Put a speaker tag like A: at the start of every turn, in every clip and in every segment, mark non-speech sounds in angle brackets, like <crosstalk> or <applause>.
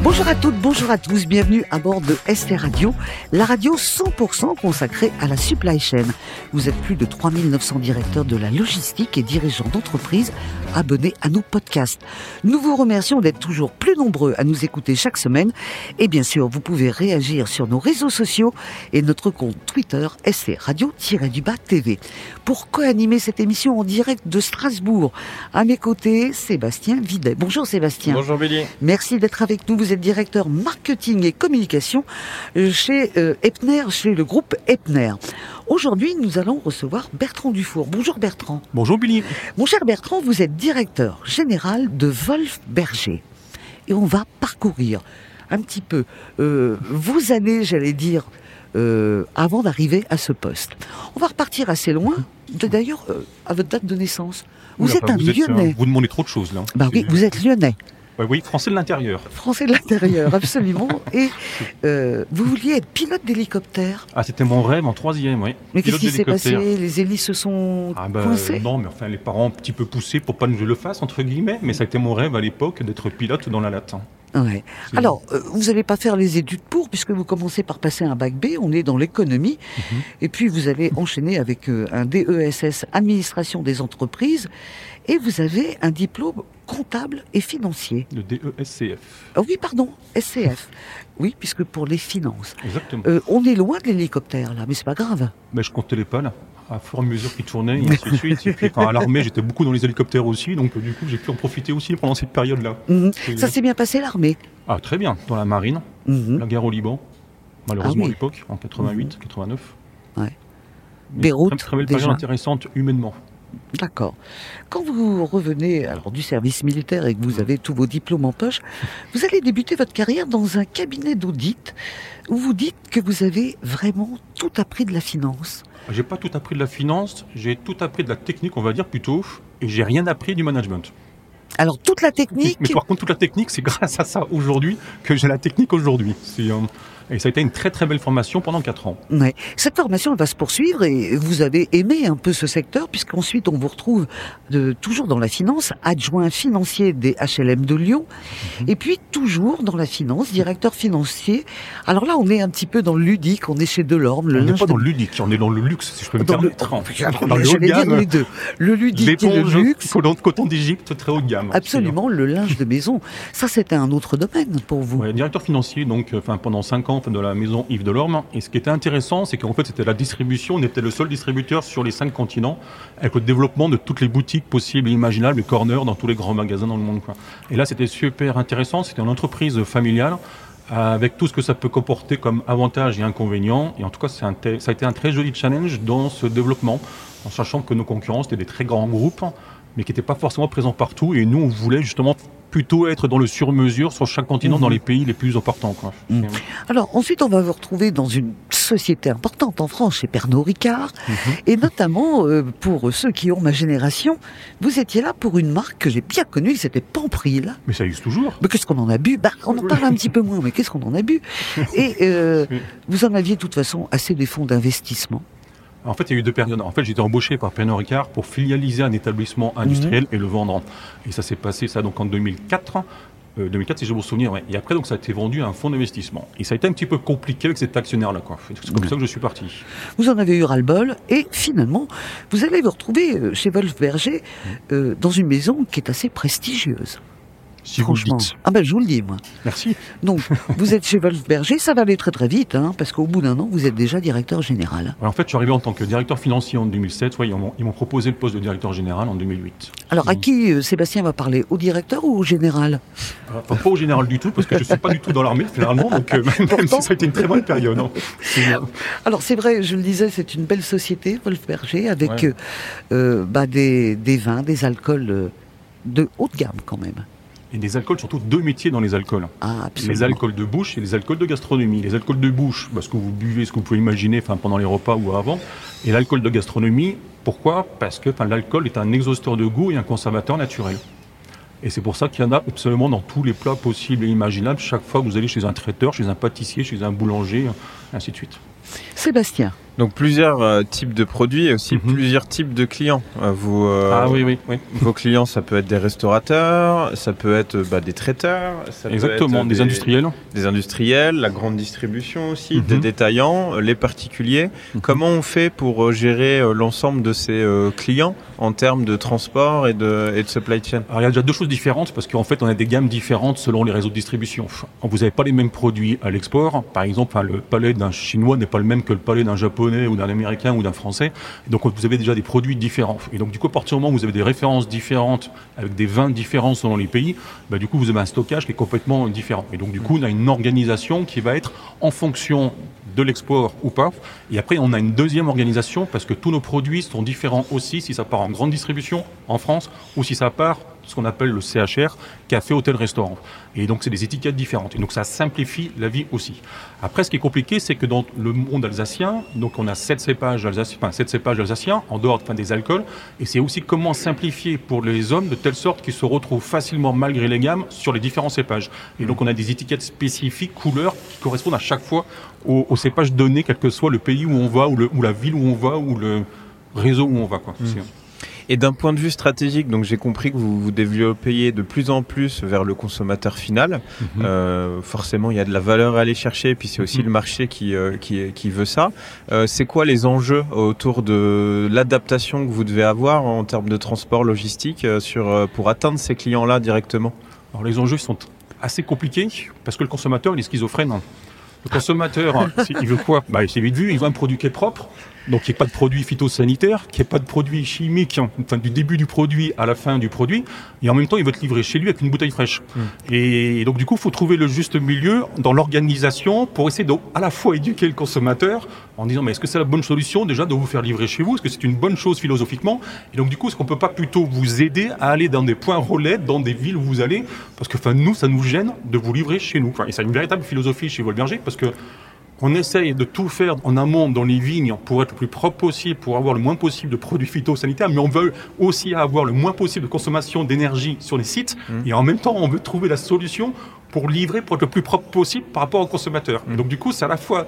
A: Bonjour à toutes, bonjour à tous, bienvenue à bord de ST Radio, la radio 100% consacrée à la supply chain. Vous êtes plus de 3900 directeurs de la logistique et dirigeants d'entreprise abonnés à nos podcasts. Nous vous remercions d'être toujours plus nombreux à nous écouter chaque semaine et bien sûr vous pouvez réagir sur nos réseaux sociaux et notre compte Twitter ST Radio-du-Bas TV. Pour co-animer cette émission en direct de Strasbourg, à mes côtés, Sébastien Videt. Bonjour Sébastien.
B: Bonjour Billy.
A: Merci d'être avec nous. Vous êtes directeur marketing et communication chez euh, Epner, chez le groupe Epner. Aujourd'hui, nous allons recevoir Bertrand Dufour. Bonjour Bertrand.
B: Bonjour Billy.
A: Mon cher Bertrand, vous êtes directeur général de Wolf Berger. Et on va parcourir un petit peu euh, vos années, j'allais dire, euh, avant d'arriver à ce poste. On va repartir assez loin, d'ailleurs, euh, à votre date de naissance. Vous
B: Oula,
A: êtes
B: bah,
A: un
B: vous
A: Lyonnais.
B: vous demandez trop de choses là.
A: Bah oui, vous êtes Lyonnais.
B: Oui, français de l'intérieur.
A: Français de l'intérieur, absolument. <laughs> Et euh, vous vouliez être pilote d'hélicoptère?
B: Ah, c'était mon rêve en troisième, oui.
A: Mais qu'est-ce qui s'est passé? Les hélices se sont
B: Ah bah,
A: coincées?
B: non, mais enfin les parents un petit peu poussés pour pas que je le fasse entre guillemets, mais ça a été mon rêve à l'époque d'être pilote dans la latin.
A: Ouais. Alors, euh, vous n'allez pas faire les études pour, puisque vous commencez par passer un bac B, on est dans l'économie,
B: Mhm.
A: et puis vous allez enchaîner avec euh, un DESS, Administration des entreprises, et vous avez un diplôme comptable et financier.
B: Le DESCF.
A: Ah oui, pardon, SCF. <laughs> Oui, puisque pour les finances.
B: Exactement.
A: Euh, on est loin de l'hélicoptère, là, mais c'est pas grave.
B: Mais je comptais les pas là. À fur et à mesure qu'ils tournaient, et ainsi de suite. Et puis, à l'armée, j'étais beaucoup dans les hélicoptères aussi, donc du coup, j'ai pu en profiter aussi pendant cette période-là.
A: Mhm. Ça s'est bien passé, l'armée?
B: Ah, très bien. Dans la marine,
A: Mhm.
B: la guerre au Liban, malheureusement
A: Ah oui.
B: à l'époque, en 88, 89.
A: Ouais.
B: Mais
A: Beyrouth,
B: Très, très belle période intéressante humainement.
A: D'accord. Quand vous revenez alors du service militaire et que vous avez tous vos diplômes en poche, <laughs> vous allez débuter votre carrière dans un cabinet d'audit où vous dites que vous avez vraiment tout appris de la finance.
B: J'ai pas tout appris de la finance, j'ai tout appris de la technique, on va dire plutôt, et j'ai rien appris du management.
A: Alors toute la technique,
B: Mais par contre, toute la technique, c'est <laughs> grâce à ça aujourd'hui que j'ai la technique aujourd'hui. C'est, euh, et ça a été une très très belle formation pendant 4 ans.
A: Ouais. cette formation elle va se poursuivre et vous avez aimé un peu ce secteur puisqu'ensuite on vous retrouve de, toujours dans la finance, adjoint financier des HLM de Lyon
B: Mhm.
A: et puis toujours dans la finance, directeur financier. Alors là on est un petit peu dans le ludique, on est chez Delorme, le
B: on n'est pas
A: de
B: dans le ludique, on est dans le luxe, si je peux me
A: Dans le-
B: permettre.
A: Alors,
B: Dans le haut de gamme,
A: les deux. Le ludique et le luxe. <laughs>
B: coton, coton d'Égypte, très haut de gamme.
A: Absolument, le linge de maison. Ça, c'était un autre domaine pour vous.
B: Ouais, directeur financier, donc euh, enfin, pendant 5 ans de la maison Yves Delorme. Et ce qui était intéressant, c'est qu'en fait, c'était la distribution. On était le seul distributeur sur les 5 continents, avec le développement de toutes les boutiques possibles et imaginables, les corners dans tous les grands magasins dans le monde. quoi. Et là, c'était super intéressant. C'était une entreprise familiale, avec tout ce que ça peut comporter comme avantages et inconvénients. Et en tout cas, ça a été un très joli challenge dans ce développement, en sachant que nos concurrents, c'était des très grands groupes, mais qui n'étaient pas forcément présents partout. Et nous, on voulait justement plutôt être dans le sur-mesure sur chaque continent,
A: Mhm.
B: dans les pays les plus importants. Quoi.
A: Mhm. Alors, ensuite, on va vous retrouver dans une société importante en France, chez Pernod Ricard.
B: Mhm.
A: Et notamment, euh, pour ceux qui ont ma génération, vous étiez là pour une marque que j'ai bien connue, c'était Pampril.
B: Mais ça existe toujours.
A: Mais qu'est-ce qu'on en a bu? Bah, On en parle un petit peu moins, mais qu'est-ce qu'on en a bu? <laughs> Et euh,
B: Oui.
A: vous en aviez de toute façon assez des fonds d'investissement.
B: En fait, il y a eu deux périodes. En fait, j'étais embauché par Pernod Ricard pour filialiser un établissement industriel et le vendre. Et ça s'est passé ça donc en 2004. Euh, 2004, si je me souviens, ouais. Et après, donc, ça a été vendu à un fonds d'investissement. Et ça a été un petit peu compliqué avec cet actionnaire-là. C'est comme
A: Ouais.
B: ça que je suis parti.
A: Vous en avez eu ras-le-bol et finalement, vous allez vous retrouver euh, chez Wolf Berger euh, dans une maison qui est assez prestigieuse.
B: Si vous le
A: franchement.
B: dites.
A: Ah ben je vous le dis moi.
B: Merci.
A: Donc vous êtes chez Wolf Berger, ça va aller très très vite hein, parce qu'au bout d'un an vous êtes déjà directeur général.
B: Alors, en fait, je suis arrivé en tant que directeur financier en 2007. Ouais, ils m'ont proposé le poste de directeur général en 2008.
A: Alors à qui euh, Sébastien va parler Au directeur ou au général?
B: Enfin, pas au général du tout, parce que je suis pas du tout dans l'armée, finalement. Donc, euh, même si ça a été une très bonne période. hein. Euh,
A: Alors c'est vrai, je le disais, c'est une belle société Wolf Berger avec
B: Ouais.
A: euh, euh, bah, des, des vins, des alcools euh, de haute gamme quand même.
B: Et des alcools, surtout deux métiers dans les alcools.
A: Ah absolument.
B: Les alcools de bouche et les alcools de gastronomie. Les alcools de bouche, parce que vous buvez ce que vous pouvez imaginer enfin, pendant les repas ou avant. Et l'alcool de gastronomie, pourquoi? Parce que enfin, l'alcool est un exhausteur de goût et un conservateur naturel. Et c'est pour ça qu'il y en a absolument dans tous les plats possibles et imaginables, chaque fois que vous allez chez un traiteur, chez un pâtissier, chez un boulanger, ainsi de suite.
A: Sébastien.
C: Donc plusieurs euh, types de produits et aussi
B: Mhm.
C: plusieurs types de clients. Euh, vous, euh,
B: ah oui, oui, oui.
C: Vos clients, ça peut être des restaurateurs, ça peut être bah, des traiteurs, ça peut
B: Exactement,
C: être
B: des, industriels.
C: des industriels, la grande distribution aussi,
B: Mhm.
C: des détaillants, euh, les particuliers.
B: Mhm.
C: Comment on fait pour gérer l'ensemble de ces clients en termes de transport et de, et de supply chain?
B: Alors il y a déjà deux choses différentes parce qu'en fait on a des gammes différentes selon les réseaux de distribution. Vous n'avez pas les mêmes produits à l'export. Par exemple, le palais d'un chinois n'est pas le même que le palais d'un japonais ou d'un américain ou d'un français. Donc vous avez déjà des produits différents. Et donc du coup, à partir du moment où vous avez des références différentes avec des vins différents selon les pays, bah, du coup vous avez un stockage qui est complètement différent. Et donc du coup on a une organisation qui va être en fonction de l'export ou pas. Et après, on a une deuxième organisation parce que tous nos produits sont différents aussi si ça part en grande distribution en France ou si ça part ce qu'on appelle le CHR, café, hôtel, restaurant. Et donc, c'est des étiquettes différentes. Et donc, ça simplifie la vie aussi. Après, ce qui est compliqué, c'est que dans le monde alsacien, donc on a sept cépages alsaciens, enfin, sept cépages alsaciens, en dehors enfin, des alcools. Et c'est aussi comment simplifier pour les hommes de telle sorte qu'ils se retrouvent facilement, malgré les gammes, sur les différents cépages. Et donc, on a des étiquettes spécifiques, couleurs, qui correspondent à chaque fois au, au cépage donné, quel que soit le pays où on va, ou, le, ou la ville où on va, ou le réseau où on va. Quoi. C'est-
C: Et d'un point de vue stratégique, donc j'ai compris que vous vous développiez de plus en plus vers le consommateur final.
B: Mhm.
C: Euh, forcément, il y a de la valeur à aller chercher, puis c'est aussi
B: Mhm.
C: le marché qui, euh, qui, qui veut ça. Euh, c'est quoi les enjeux autour de l'adaptation que vous devez avoir en termes de transport logistique sur, pour atteindre ces clients-là directement?
B: Alors les enjeux sont assez compliqués parce que le consommateur il est schizophrène. Le consommateur, <laughs> il veut quoi? Bah, C'est vite vu, il veut un produit qui est propre, donc qu'il n'y ait pas de produit phytosanitaire, qu'il n'y ait pas de produit chimique, enfin du début du produit à la fin du produit, et en même temps il veut te livrer chez lui avec une bouteille fraîche. Et donc du coup, il faut trouver le juste milieu dans l'organisation pour essayer de à la fois éduquer le consommateur en disant mais est-ce que c'est la bonne solution déjà de vous faire livrer chez vous? Est-ce que c'est une bonne chose philosophiquement? Et donc du coup, est-ce qu'on peut pas plutôt vous aider à aller dans des points relais, dans des villes où vous allez? Parce que enfin nous, ça nous gêne de vous livrer chez nous. Enfin, et c'est une véritable philosophie chez Volberger parce que on essaye de tout faire en amont dans les vignes pour être le plus propre possible, pour avoir le moins possible de produits phytosanitaires, mais on veut aussi avoir le moins possible de consommation d'énergie sur les sites. Et en même temps, on veut trouver la solution pour livrer, pour être le plus propre possible par rapport au consommateur. Et donc du coup, c'est à la fois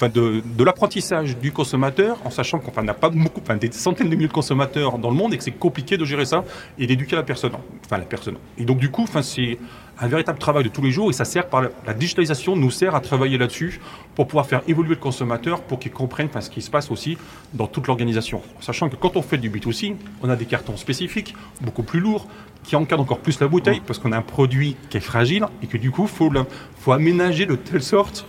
B: enfin, de, de l'apprentissage du consommateur, en sachant qu'on n'a pas beaucoup, enfin, des centaines de milliers de consommateurs dans le monde et que c'est compliqué de gérer ça et d'éduquer la personne. Enfin, la personne. Et donc, du coup, enfin, c'est un véritable travail de tous les jours et ça sert par la, la digitalisation nous sert à travailler là-dessus pour pouvoir faire évoluer le consommateur pour qu'il comprenne enfin, ce qui se passe aussi dans toute l'organisation. Sachant que quand on fait du B2C, on a des cartons spécifiques, beaucoup plus lourds, qui encadrent encore plus la bouteille parce qu'on a un produit qui est fragile et que du coup, il faut, le- faut aménager de telle sorte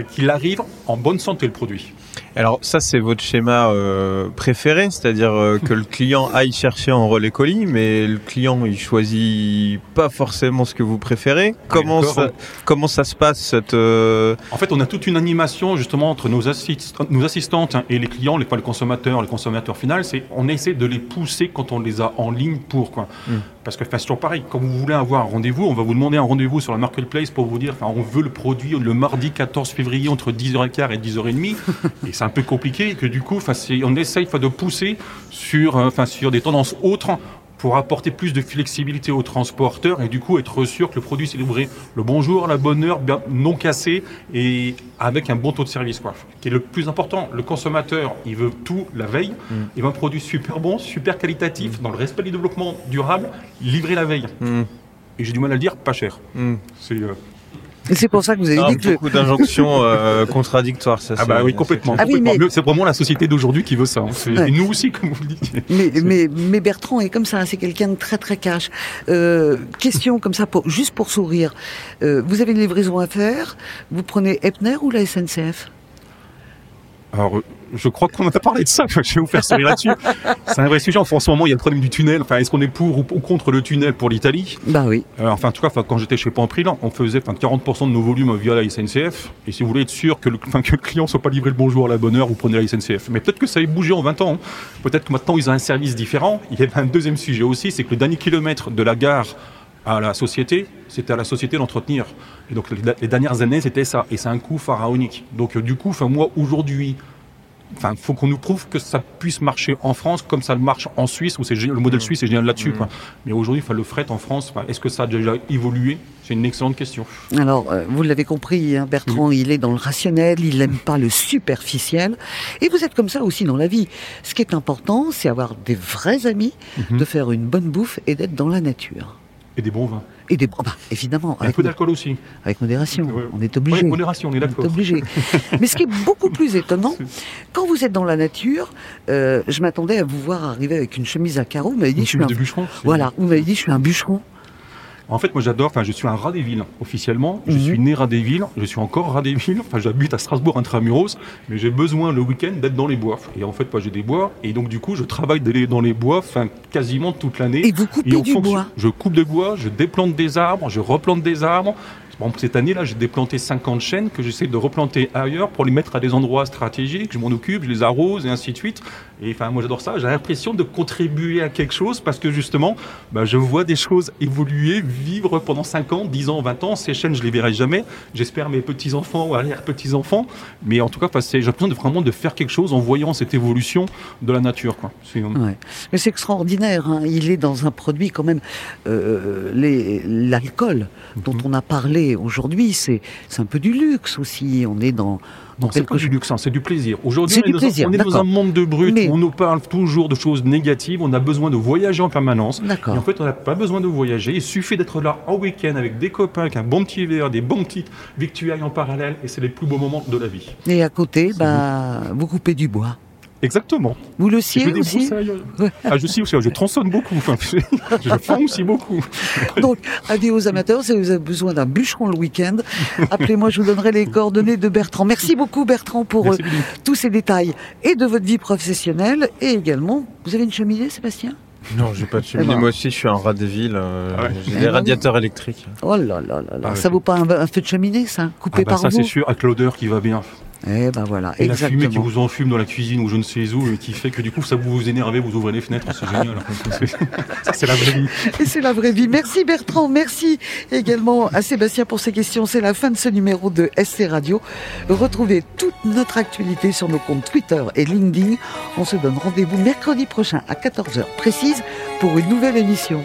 B: qu'il arrive en bonne santé le produit.
C: Alors ça, c'est votre schéma euh, préféré, c'est-à-dire euh, que le client aille chercher en relais colis, mais le client, il choisit pas forcément ce que vous préférez. Comment ça, comment ça se passe cette euh,
B: En fait, on a toute une animation justement entre nos, assist- nos assistantes hein, et les clients, les, pas le consommateur, le consommateur final. C'est on essaie de les pousser quand on les a en ligne pour quoi.
C: Mm.
B: Parce que enfin, c'est toujours pareil. Quand vous voulez avoir un rendez-vous, on va vous demander un rendez-vous sur la marketplace pour vous dire, on veut le produit le mardi 14 février entre 10h15 et 10h30. <laughs> et c'est un peu compliqué et que du coup, on essaye de pousser sur, euh, enfin, sur des tendances autres pour apporter plus de flexibilité aux transporteurs et du coup être sûr que le produit s'est livré le bon jour, la bonne heure, bien, non cassé et avec un bon taux de service. Quoi. Qui est le plus important, le consommateur, il veut tout la veille, il veut un produit super bon, super qualitatif, dans le respect du développement durable, livré la veille.
C: hmm,
B: Et j'ai du mal à le dire, pas cher. C'est, euh,
A: Et c'est pour ça que vous avez
C: Ah,
A: dit que...
C: beaucoup d'injonctions euh, <laughs> contradictoires. Ça,
B: Ah bah oui,
C: c'est
B: complètement.
A: Ah oui,
B: complètement.
A: mais-
B: C'est vraiment la société d'aujourd'hui qui veut ça. hein. C'est-
A: Ouais.
B: Et nous aussi, comme vous le dites.
A: Mais, mais, mais Bertrand est comme ça, c'est quelqu'un de très très cash. Euh, question comme ça, pour, juste pour sourire. Euh, vous avez une livraison à faire, vous prenez Epner ou la SNCF
B: Alors, euh, je crois qu'on a parlé de ça. <laughs> Je vais vous faire sourire là-dessus. C'est un vrai sujet. Enfin, en ce moment, il y a le problème du tunnel. Enfin, est-ce qu'on est pour ou contre le tunnel pour l'Italie?
A: Bah oui.
B: Euh, Enfin, en tout cas, enfin, quand j'étais chez Panpril, on faisait enfin, 40% de nos volumes via la SNCF. Et si vous voulez être sûr que le, enfin, que le client soit pas livré le bonjour à la bonne heure, vous prenez la SNCF. Mais peut-être que ça a bougé en 20 ans. hein. Peut-être que maintenant, ils ont un service différent. Il y avait un deuxième sujet aussi, c'est que le dernier kilomètre de la gare à la société, c'était à la société d'entretenir. Et donc, les, les dernières années, c'était ça. Et c'est un coût pharaonique. Donc, euh, du coup, moi, aujourd'hui, enfin, faut qu'on nous prouve que ça puisse marcher en France comme ça marche en Suisse, où c'est le modèle
C: Mmh.
B: suisse est génial là-dessus.
C: Mmh.
B: quoi. Mais aujourd'hui, enfin, le fret en France, enfin, est-ce que ça a déjà évolué? C'est une excellente question.
A: Alors, euh, vous l'avez compris, hein, Bertrand, il est dans le rationnel, il n'aime pas le superficiel. Et vous êtes comme ça aussi dans la vie. Ce qui est important, c'est avoir des vrais amis,
B: Mhm.
A: de faire une bonne bouffe et d'être dans la nature.
B: Et des bons vins.
A: Et des, bah, évidemment,
B: Et un
A: avec,
B: peu d'alcool aussi.
A: avec modération.
B: Ouais.
A: On est obligé.
B: Modération, on est d'accord.
A: obligé. <laughs> Mais ce qui est beaucoup plus étonnant, quand vous êtes dans la nature, euh, je m'attendais à vous voir arriver avec une chemise à carreaux. Vous m'avez dit,
B: Une
A: je suis un...
B: de bûcheron.
A: Voilà, vous m'avez dit, je suis un bûcheron.
B: En fait, moi j'adore, enfin je suis un rat des villes officiellement. Je
A: Mhm.
B: suis né rat des villes, je suis encore rat des villes. Enfin j'habite à Strasbourg intramuros, mais j'ai besoin le week-end d'être dans les bois. Et en fait, moi j'ai des bois, et donc du coup je travaille dans les bois, enfin quasiment toute l'année.
A: Et vous coupez
B: Et
A: du
B: fonction-
A: bois.
B: Je coupe des bois, je déplante des arbres, je replante des arbres. Exemple, cette année-là, j'ai déplanté 50 chênes que j'essaie de replanter ailleurs pour les mettre à des endroits stratégiques. Je m'en occupe, je les arrose et ainsi de suite. Et enfin, moi, j'adore ça. J'ai l'impression de contribuer à quelque chose parce que justement, bah, je vois des choses évoluer, vivre pendant 5 ans, 10 ans, 20 ans. Ces chênes, je les verrai jamais. J'espère mes petits-enfants ou arrière-petits-enfants. Mais en tout cas, j'ai l'impression de vraiment de faire quelque chose en voyant cette évolution de la nature. Quoi.
A: Ouais. Mais c'est extraordinaire. hein. Il est dans un produit quand même. euh, L'alcool dont
B: Mhm.
A: on a parlé aujourd'hui, c'est un peu du luxe aussi. On est dans,
B: Non, c'est pas du luxe, hein, c'est du plaisir. Aujourd'hui, on, est
A: du
B: dans un-
A: plaisir,
B: on est dans un monde de brut
A: Mais-
B: où on nous parle toujours de choses négatives, on a besoin de voyager en permanence. Et en fait, on n'a pas besoin de voyager, il suffit d'être là en week-end avec des copains, avec un bon petit verre, des bons petites victuailles en parallèle, et c'est les plus beaux moments de la vie.
A: Et à côté, bah, vous coupez du bois.
B: Exactement.
A: Vous le
B: je
A: sciez aussi.
B: Ah, je scie aussi, je tronçonne beaucoup, <laughs> je fends aussi beaucoup.
A: Donc, avis aux amateurs, si vous avez besoin d'un bûcheron le week-end, appelez-moi, je vous donnerai les coordonnées de Bertrand. Merci beaucoup Bertrand pour
B: Merci,
A: euh, tous ces détails et de votre vie professionnelle et également, vous avez une cheminée Sébastien?
C: Non, j'ai pas de cheminée.
A: Eh ben.
C: Moi aussi, je suis un rat des villes. euh,
B: Ah ouais.
C: J'ai
A: Eh
C: des radiateurs électriques.
A: Oh là là là là,
B: Ah,
A: ça vaut pas un, un feu de cheminée ça Coupé
B: Ah bah
A: par
B: ça,
A: vous
B: c'est sûr, avec l'odeur qui va bien.
A: Eh ben voilà,
B: Et la fumée qui vous enfume dans la cuisine ou je ne sais où, et qui fait que du coup, ça vous vous énervez, vous ouvrez les fenêtres, c'est génial. <laughs> ça, c'est la vraie vie.
A: Et c'est la vraie vie. Merci Bertrand, merci également à Sébastien pour ces questions. C'est la fin de ce numéro de SC Radio. Retrouvez toute notre actualité sur nos comptes Twitter et LinkedIn. On se donne rendez-vous mercredi prochain à 14h précise pour une nouvelle émission.